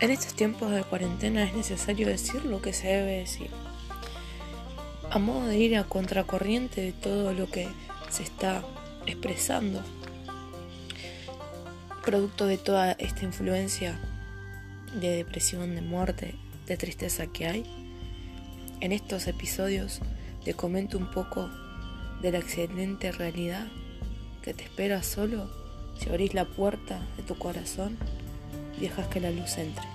En estos tiempos de cuarentena es necesario decir lo que se debe decir. A modo de ir a contracorriente de todo lo que se está expresando, producto de toda esta influencia de depresión, de muerte, de tristeza que hay, en estos episodios te comento un poco de la excelente realidad que te espera solo si abrís la puerta de tu corazón dejas que la luz entre.